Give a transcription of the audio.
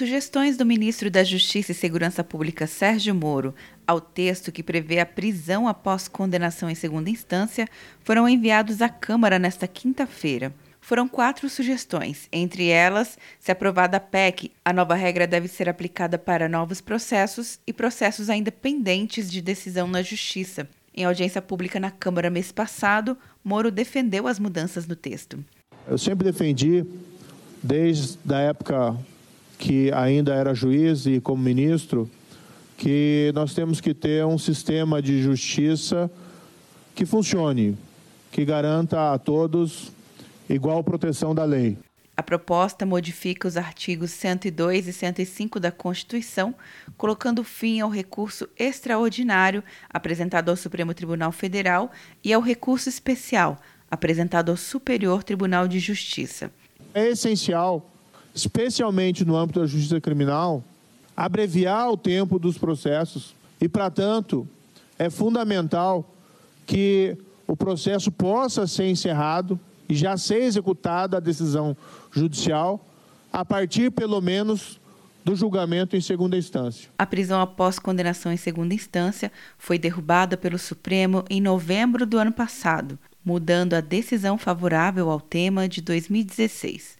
Sugestões do ministro da Justiça e Segurança Pública Sérgio Moro ao texto que prevê a prisão após condenação em segunda instância foram enviados à Câmara nesta quinta-feira. Foram quatro sugestões. Entre elas, se aprovada a PEC, a nova regra deve ser aplicada para novos processos e processos ainda pendentes de decisão na Justiça. Em audiência pública na Câmara mês passado, Moro defendeu as mudanças no texto. Eu sempre defendi, desde a época que ainda era juiz e como ministro, que nós temos que ter um sistema de justiça que funcione, que garanta a todos igual proteção da lei. A proposta modifica os artigos 102 e 105 da Constituição, colocando fim ao recurso extraordinário apresentado ao Supremo Tribunal Federal e ao recurso especial apresentado ao Superior Tribunal de Justiça. É essencial especialmente no âmbito da justiça criminal, abreviar o tempo dos processos e, para tanto, é fundamental que o processo possa ser encerrado e já ser executada a decisão judicial a partir, pelo menos, do julgamento em segunda instância. A prisão após condenação em segunda instância foi derrubada pelo Supremo em novembro do ano passado, mudando a decisão favorável ao tema de 2016.